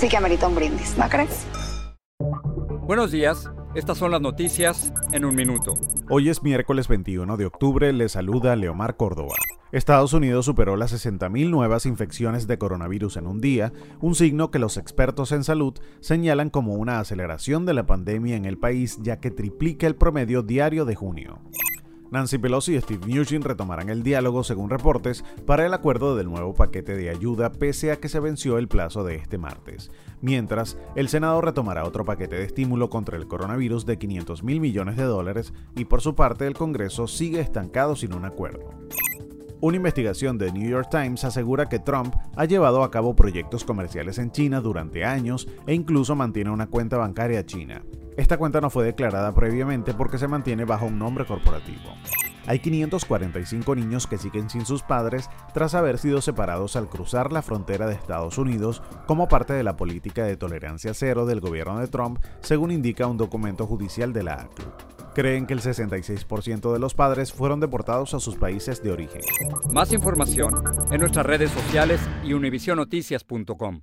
sí que amerita un brindis, ¿no crees? Buenos días, estas son las noticias en un minuto. Hoy es miércoles 21 de octubre, le saluda Leomar Córdoba. Estados Unidos superó las 60.000 nuevas infecciones de coronavirus en un día, un signo que los expertos en salud señalan como una aceleración de la pandemia en el país ya que triplica el promedio diario de junio. Nancy Pelosi y Steve Mnuchin retomarán el diálogo según reportes para el acuerdo del nuevo paquete de ayuda pese a que se venció el plazo de este martes. Mientras, el Senado retomará otro paquete de estímulo contra el coronavirus de 500 mil millones de dólares y por su parte el Congreso sigue estancado sin un acuerdo. Una investigación de New York Times asegura que Trump ha llevado a cabo proyectos comerciales en China durante años e incluso mantiene una cuenta bancaria china. Esta cuenta no fue declarada previamente porque se mantiene bajo un nombre corporativo. Hay 545 niños que siguen sin sus padres tras haber sido separados al cruzar la frontera de Estados Unidos como parte de la política de tolerancia cero del gobierno de Trump, según indica un documento judicial de la ACLU. Creen que el 66% de los padres fueron deportados a sus países de origen. Más información en nuestras redes sociales y univisionoticias.com.